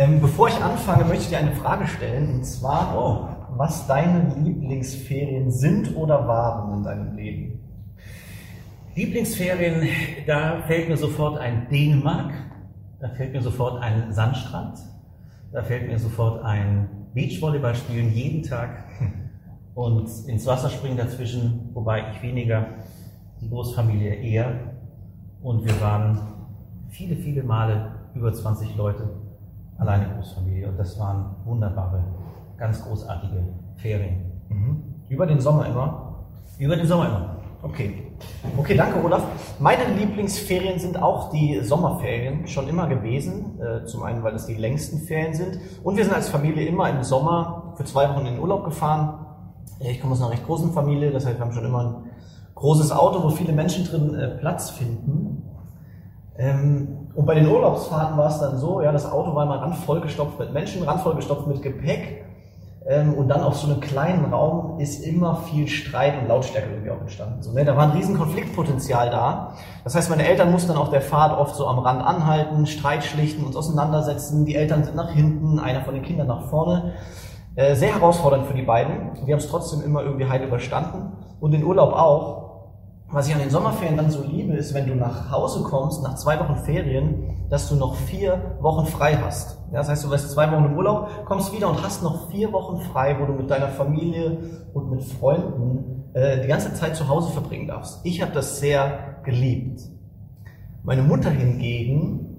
Ähm, bevor ich anfange, möchte ich dir eine Frage stellen, und zwar, oh, was deine Lieblingsferien sind oder waren in deinem Leben. Lieblingsferien, da fällt mir sofort ein Dänemark, da fällt mir sofort ein Sandstrand, da fällt mir sofort ein Beachvolleyball spielen jeden Tag und ins Wasser springen dazwischen, wobei ich weniger, die Großfamilie eher. Und wir waren viele, viele Male über 20 Leute, alleine Großfamilie. Und das waren wunderbare, ganz großartige Ferien. Mhm. Über den Sommer immer? Über den Sommer immer. Okay. Okay, danke Olaf. Meine Lieblingsferien sind auch die Sommerferien schon immer gewesen. Äh, zum einen, weil es die längsten Ferien sind. Und wir sind als Familie immer im Sommer für zwei Wochen in den Urlaub gefahren. Ich komme aus einer recht großen Familie, das heißt, wir haben schon immer ein großes Auto, wo viele Menschen drin äh, Platz finden. Ähm, und bei den Urlaubsfahrten war es dann so, ja, das Auto war immer randvoll gestopft mit Menschen, randvoll gestopft mit Gepäck. Ähm, und dann auf so einem kleinen Raum ist immer viel Streit und Lautstärke irgendwie auch entstanden. So, ne? Da war ein riesen Konfliktpotenzial da. Das heißt, meine Eltern mussten dann auf der Fahrt oft so am Rand anhalten, Streit schlichten, uns auseinandersetzen. Die Eltern sind nach hinten, einer von den Kindern nach vorne. Äh, sehr herausfordernd für die beiden. Wir haben es trotzdem immer irgendwie heil überstanden. Und den Urlaub auch. Was ich an den Sommerferien dann so liebe, ist, wenn du nach Hause kommst, nach zwei Wochen Ferien, dass du noch vier Wochen frei hast. Ja, das heißt, du wirst zwei Wochen im Urlaub, kommst wieder und hast noch vier Wochen frei, wo du mit deiner Familie und mit Freunden äh, die ganze Zeit zu Hause verbringen darfst. Ich habe das sehr geliebt. Meine Mutter hingegen,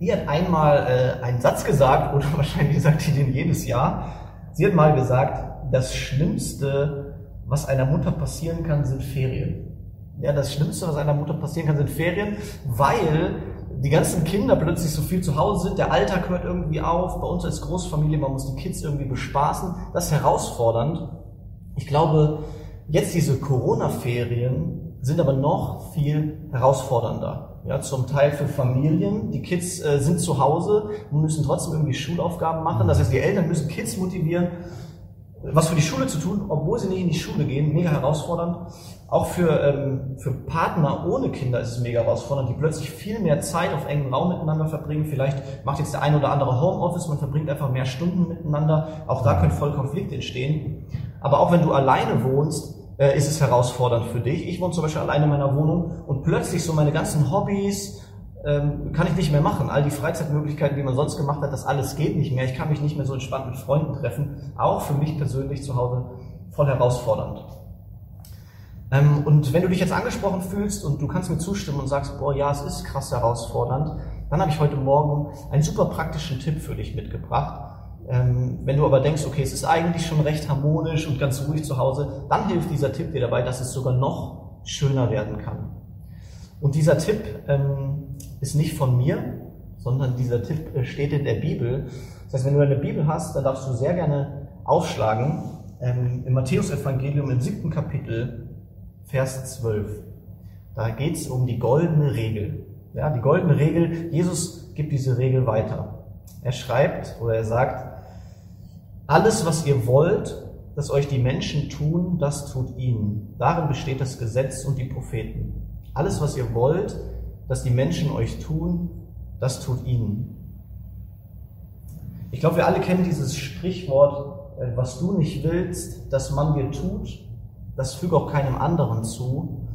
die hat einmal äh, einen Satz gesagt, oder wahrscheinlich sagt sie den jedes Jahr. Sie hat mal gesagt, das Schlimmste, was einer Mutter passieren kann, sind Ferien. Ja, das Schlimmste, was einer Mutter passieren kann, sind Ferien, weil die ganzen Kinder plötzlich so viel zu Hause sind, der Alltag hört irgendwie auf, bei uns als Großfamilie, man muss die Kids irgendwie bespaßen, das ist herausfordernd. Ich glaube, jetzt diese Corona-Ferien sind aber noch viel herausfordernder. Ja, zum Teil für Familien. Die Kids äh, sind zu Hause und müssen trotzdem irgendwie Schulaufgaben machen. Das heißt, die Eltern müssen Kids motivieren was für die Schule zu tun, obwohl sie nicht in die Schule gehen, mega herausfordernd. Auch für, ähm, für Partner ohne Kinder ist es mega herausfordernd, die plötzlich viel mehr Zeit auf engem Raum miteinander verbringen. Vielleicht macht jetzt der ein oder andere Homeoffice, man verbringt einfach mehr Stunden miteinander. Auch da können voll Konflikte entstehen. Aber auch wenn du alleine wohnst, äh, ist es herausfordernd für dich. Ich wohne zum Beispiel alleine in meiner Wohnung und plötzlich so meine ganzen Hobbys, ähm, kann ich nicht mehr machen. All die Freizeitmöglichkeiten, die man sonst gemacht hat, das alles geht nicht mehr. Ich kann mich nicht mehr so entspannt mit Freunden treffen. Auch für mich persönlich zu Hause voll herausfordernd. Ähm, und wenn du dich jetzt angesprochen fühlst und du kannst mir zustimmen und sagst, boah, ja, es ist krass herausfordernd, dann habe ich heute Morgen einen super praktischen Tipp für dich mitgebracht. Ähm, wenn du aber denkst, okay, es ist eigentlich schon recht harmonisch und ganz ruhig zu Hause, dann hilft dieser Tipp dir dabei, dass es sogar noch schöner werden kann. Und dieser Tipp ähm, ist nicht von mir, sondern dieser Tipp äh, steht in der Bibel. Das heißt, wenn du eine Bibel hast, dann darfst du sehr gerne aufschlagen ähm, im Matthäusevangelium im siebten Kapitel, Vers 12. Da geht es um die goldene Regel. Ja, die goldene Regel, Jesus gibt diese Regel weiter. Er schreibt oder er sagt, alles, was ihr wollt, dass euch die Menschen tun, das tut ihnen. Darin besteht das Gesetz und die Propheten. Alles, was ihr wollt, dass die Menschen euch tun, das tut ihnen. Ich glaube, wir alle kennen dieses Sprichwort, äh, was du nicht willst, dass man dir tut, das füge auch keinem anderen zu.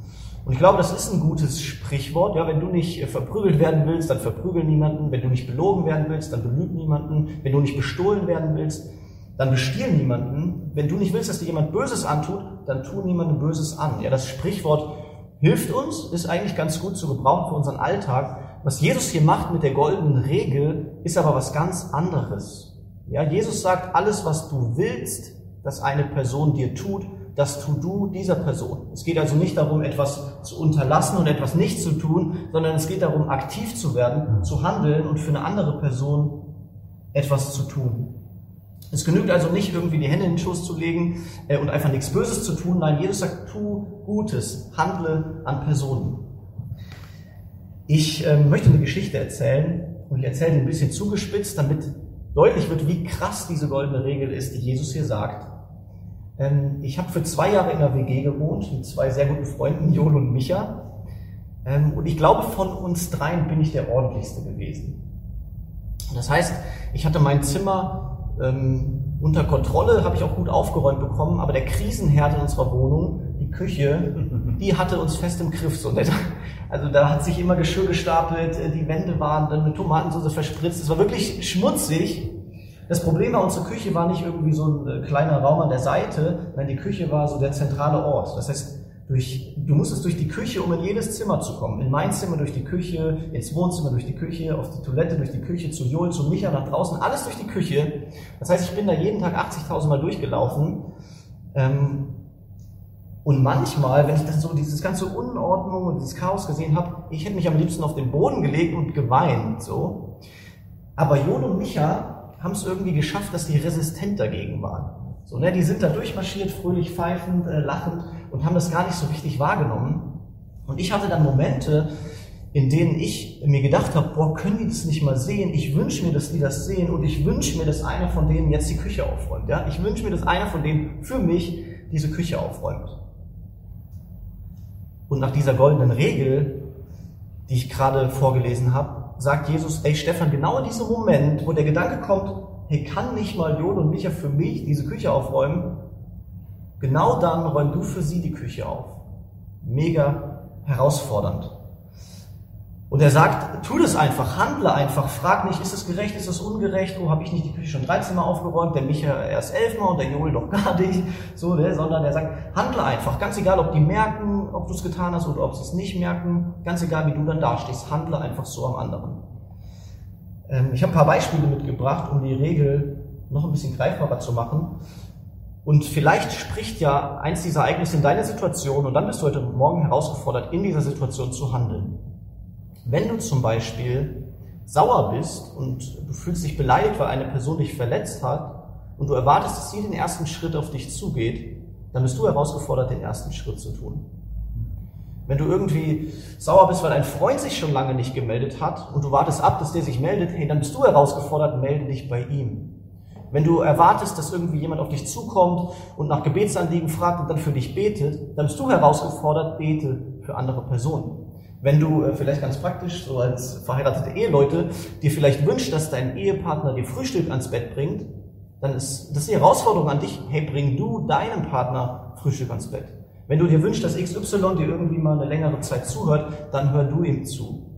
Und ich glaube, das ist ein gutes Sprichwort. Ja, wenn du nicht äh, verprügelt werden willst, dann verprügel niemanden. Wenn du nicht belogen werden willst, dann belüg niemanden. Wenn du nicht bestohlen werden willst, dann bestiehl niemanden. Wenn du nicht willst, dass dir jemand Böses antut, dann tu niemandem Böses an. Ja, das Sprichwort hilft uns, ist eigentlich ganz gut zu gebrauchen für unseren Alltag. Was Jesus hier macht mit der goldenen Regel, ist aber was ganz anderes. Ja, Jesus sagt, alles, was du willst, dass eine Person dir tut, das tu du dieser Person. Es geht also nicht darum, etwas zu unterlassen und etwas nicht zu tun, sondern es geht darum, aktiv zu werden, zu handeln und für eine andere Person etwas zu tun. Es genügt also nicht irgendwie die Hände in den Schoß zu legen äh, und einfach nichts Böses zu tun. Nein, Jesus sagt, tu Gutes, handle an Personen. Ich äh, möchte eine Geschichte erzählen und ich erzähle die ein bisschen zugespitzt, damit deutlich wird, wie krass diese goldene Regel ist, die Jesus hier sagt. Ähm, ich habe für zwei Jahre in der WG gewohnt mit zwei sehr guten Freunden, Joel und Micha. Ähm, und ich glaube, von uns dreien bin ich der ordentlichste gewesen. Das heißt, ich hatte mein Zimmer ähm, unter Kontrolle, habe ich auch gut aufgeräumt bekommen, aber der Krisenherd in unserer Wohnung, die Küche, die hatte uns fest im Griff. So. Also da hat sich immer Geschirr gestapelt, äh, die Wände waren dann mit Tomatensauce verspritzt. Es war wirklich schmutzig. Das Problem war, unsere Küche war nicht irgendwie so ein äh, kleiner Raum an der Seite, nein, die Küche war so der zentrale Ort. Das heißt, durch, du musstest durch die Küche, um in jedes Zimmer zu kommen. In mein Zimmer durch die Küche, ins Wohnzimmer durch die Küche, auf die Toilette durch die Küche, zu Joel, zu Micha, nach draußen, alles durch die Küche. Das heißt, ich bin da jeden Tag 80.000 Mal durchgelaufen. Ähm, und manchmal, wenn ich dann so dieses ganze Unordnung und dieses Chaos gesehen habe, ich hätte mich am liebsten auf den Boden gelegt und geweint, so. Aber Joel und Micha haben es irgendwie geschafft, dass die resistent dagegen waren. So, ne, die sind da durchmarschiert, fröhlich pfeifend, äh, lachend und haben das gar nicht so richtig wahrgenommen. Und ich hatte dann Momente, in denen ich mir gedacht habe, boah, können die das nicht mal sehen? Ich wünsche mir, dass die das sehen und ich wünsche mir, dass einer von denen jetzt die Küche aufräumt. Ja? Ich wünsche mir, dass einer von denen für mich diese Küche aufräumt. Und nach dieser goldenen Regel, die ich gerade vorgelesen habe, sagt Jesus, ey Stefan, genau in diesem Moment, wo der Gedanke kommt, hey, kann nicht mal Jon und Micha für mich diese Küche aufräumen? Genau dann räum du für sie die Küche auf. Mega herausfordernd. Und er sagt, tu das einfach, handle einfach, frag nicht, ist es gerecht, ist es ungerecht, oh, habe ich nicht die Küche schon 13 Mal aufgeräumt, der Micha erst 11 Mal und der Joel doch gar nicht, so, ne? sondern er sagt, handle einfach, ganz egal, ob die merken, ob du es getan hast oder ob sie es nicht merken, ganz egal, wie du dann dastehst, handle einfach so am anderen. Ähm, ich habe ein paar Beispiele mitgebracht, um die Regel noch ein bisschen greifbarer zu machen. Und vielleicht spricht ja eins dieser Ereignisse in deine Situation und dann bist du heute Morgen herausgefordert, in dieser Situation zu handeln. Wenn du zum Beispiel sauer bist und du fühlst dich beleidigt, weil eine Person dich verletzt hat und du erwartest, dass sie den ersten Schritt auf dich zugeht, dann bist du herausgefordert, den ersten Schritt zu tun. Wenn du irgendwie sauer bist, weil ein Freund sich schon lange nicht gemeldet hat und du wartest ab, dass der sich meldet, hey, dann bist du herausgefordert, melde dich bei ihm. Wenn du erwartest, dass irgendwie jemand auf dich zukommt und nach Gebetsanliegen fragt und dann für dich betet, dann bist du herausgefordert, bete für andere Personen. Wenn du äh, vielleicht ganz praktisch, so als verheiratete Eheleute, dir vielleicht wünscht, dass dein Ehepartner dir Frühstück ans Bett bringt, dann ist das die Herausforderung an dich, hey, bring du deinem Partner Frühstück ans Bett. Wenn du dir wünschst, dass XY dir irgendwie mal eine längere Zeit zuhört, dann hör du ihm zu.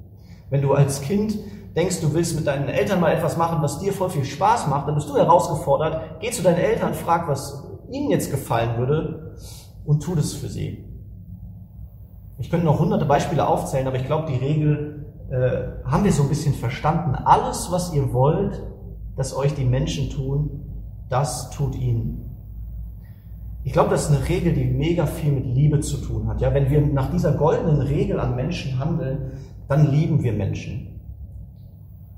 Wenn du als Kind denkst, du willst mit deinen Eltern mal etwas machen, was dir voll viel Spaß macht, dann bist du herausgefordert, geh zu deinen Eltern, frag, was ihnen jetzt gefallen würde und tu das für sie. Ich könnte noch hunderte Beispiele aufzählen, aber ich glaube, die Regel äh, haben wir so ein bisschen verstanden. Alles, was ihr wollt, dass euch die Menschen tun, das tut ihnen. Ich glaube, das ist eine Regel, die mega viel mit Liebe zu tun hat. Ja, wenn wir nach dieser goldenen Regel an Menschen handeln, dann lieben wir Menschen.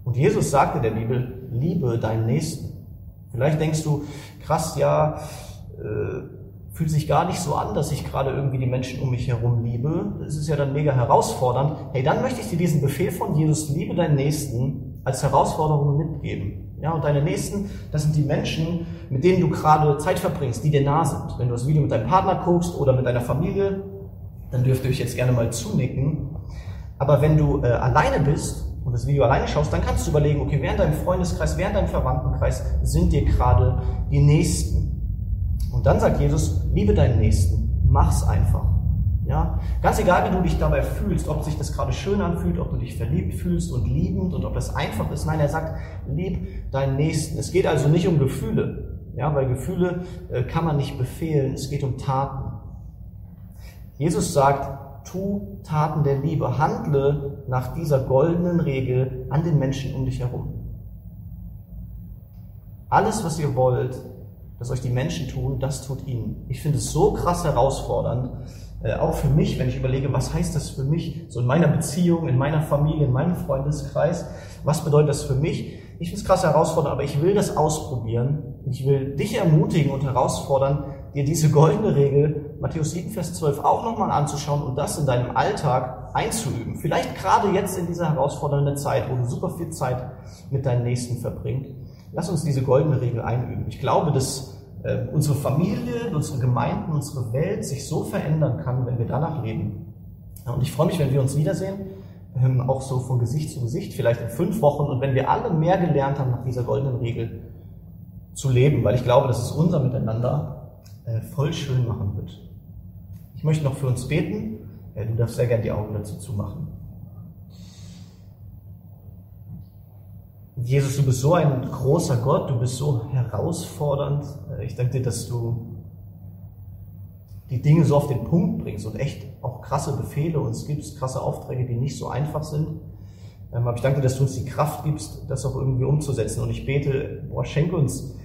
Und Jesus sagte der Bibel, liebe deinen Nächsten. Vielleicht denkst du, krass, ja, äh, fühlt sich gar nicht so an, dass ich gerade irgendwie die Menschen um mich herum liebe. Das ist ja dann mega herausfordernd. Hey, dann möchte ich dir diesen Befehl von Jesus, liebe deinen Nächsten, als Herausforderung mitgeben. Ja, und deine Nächsten, das sind die Menschen, mit denen du gerade Zeit verbringst, die dir nah sind. Wenn du das Video mit deinem Partner guckst oder mit deiner Familie, dann dürft ihr euch jetzt gerne mal zunicken. Aber wenn du äh, alleine bist das Video alleine schaust, dann kannst du überlegen, okay, in deinem Freundeskreis, in deinem Verwandtenkreis sind dir gerade die Nächsten? Und dann sagt Jesus, liebe deinen Nächsten, mach's einfach. Ja? Ganz egal, wie du dich dabei fühlst, ob sich das gerade schön anfühlt, ob du dich verliebt fühlst und liebend und ob das einfach ist. Nein, er sagt, lieb deinen Nächsten. Es geht also nicht um Gefühle, ja, weil Gefühle äh, kann man nicht befehlen. Es geht um Taten. Jesus sagt, tu Taten der Liebe, handle nach dieser goldenen Regel an den Menschen um dich herum. Alles, was ihr wollt, dass euch die Menschen tun, das tut ihnen. Ich finde es so krass herausfordernd, äh, auch für mich, wenn ich überlege, was heißt das für mich, so in meiner Beziehung, in meiner Familie, in meinem Freundeskreis, was bedeutet das für mich? Ich finde es krass herausfordernd, aber ich will das ausprobieren. Ich will dich ermutigen und herausfordern, dir diese goldene Regel, Matthäus 7, Vers 12, auch nochmal anzuschauen und das in deinem Alltag einzuüben. Vielleicht gerade jetzt in dieser herausfordernden Zeit, wo du super viel Zeit mit deinen Nächsten verbringst. Lass uns diese goldene Regel einüben. Ich glaube, dass äh, unsere Familie, unsere Gemeinden, unsere Welt sich so verändern kann, wenn wir danach leben. Und ich freue mich, wenn wir uns wiedersehen. ähm, auch so von Gesicht zu Gesicht, vielleicht in fünf Wochen. Und wenn wir alle mehr gelernt haben, nach dieser goldenen Regel zu leben, weil ich glaube, dass es unser Miteinander äh, voll schön machen wird. Ich möchte noch für uns beten. Du darfst sehr gerne die Augen dazu zumachen. Jesus, du bist so ein großer Gott, du bist so herausfordernd. Äh, ich danke dir, dass du die Dinge so auf den Punkt bringst und echt auch krasse Befehle uns gibst, krasse Aufträge, die nicht so einfach sind. Ähm, aber ich danke dir, dass du uns die Kraft gibst, das auch irgendwie umzusetzen. Und ich bete, boah, schenke uns,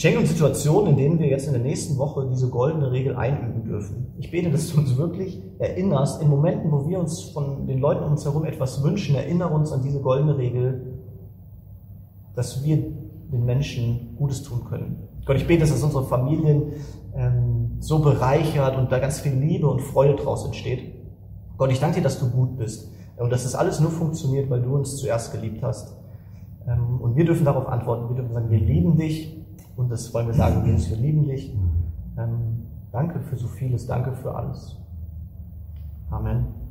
schenke uns Situationen, in denen wir jetzt in der nächsten Woche diese goldene Regel einüben dürfen. Ich bete, dass du uns wirklich erinnerst, in Momenten, wo wir uns von den Leuten um uns herum etwas wünschen, erinnere uns an diese goldene Regel, dass wir den Menschen Gutes tun können. Gott, ich bete, dass unsere Familien ähm, so bereichert und da ganz viel Liebe und Freude draus entsteht. Gott, ich danke dir, dass du gut bist und dass das alles nur funktioniert, weil du uns zuerst geliebt hast. Ähm, und wir dürfen darauf antworten, wir dürfen sagen, wir lieben dich und das wollen wir sagen, Jesus, wir lieben dich. Ähm, danke für so vieles, danke für alles. Amen.